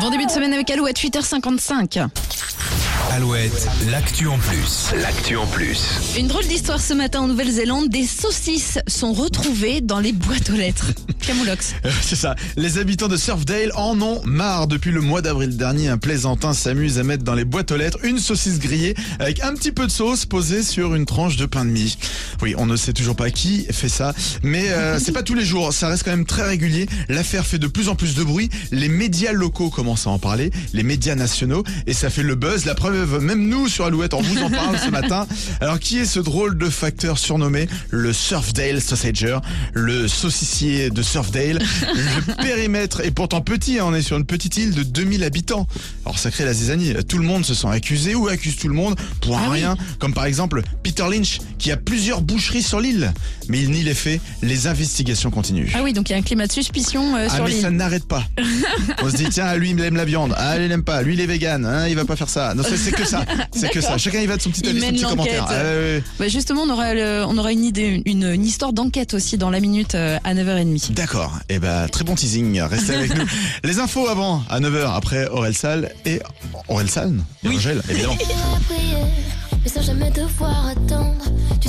Bon début de semaine avec Alouette, 8h55. Alouette, l'actu en plus. L'actu en plus. Une drôle d'histoire ce matin en Nouvelle-Zélande. Des saucisses sont retrouvées dans les boîtes aux lettres. Camoulox. Euh, C'est ça. Les habitants de Surfdale en ont marre. Depuis le mois d'avril dernier, un plaisantin s'amuse à mettre dans les boîtes aux lettres une saucisse grillée avec un petit peu de sauce posée sur une tranche de pain de mie. Oui, on ne sait toujours pas qui fait ça, mais euh, c'est pas tous les jours. Ça reste quand même très régulier. L'affaire fait de plus en plus de bruit. Les médias locaux commencent à en parler, les médias nationaux, et ça fait le buzz. La preuve, même nous sur Alouette, on vous en parle ce matin. Alors, qui est ce drôle de facteur surnommé le Surfdale Sausager, le saucissier de Surfdale? Le périmètre est pourtant petit, hein, on est sur une petite île de 2000 habitants. Alors, ça crée la zizanie. Tout le monde se sent accusé ou accuse tout le monde pour Ah oui. rien, comme par exemple Peter Lynch, qui a plusieurs boucheries sur l'île. Mais il nie les faits, les investigations continuent. Ah oui, donc il y a un climat de suspicion euh, Ah sur mais l'île. ça n'arrête pas. On se dit tiens lui il aime la viande, ah il aime pas, lui il est vegan, hein, il va pas faire ça. Non c'est c'est que ça, c'est que ça. Chacun il va de son petit avis, son petit commentaire. Ah. Bah, justement, on aura, le- on aura une idée, une, une histoire d'enquête aussi dans la minute euh, à 9h30. D'accord. Et ben très bon teasing. Restez avec nous. Les infos avant à 9h après Aurel Sal et Aurel Saln et Angèle évidemment. prière, mais sans jamais devoir attendre. Tu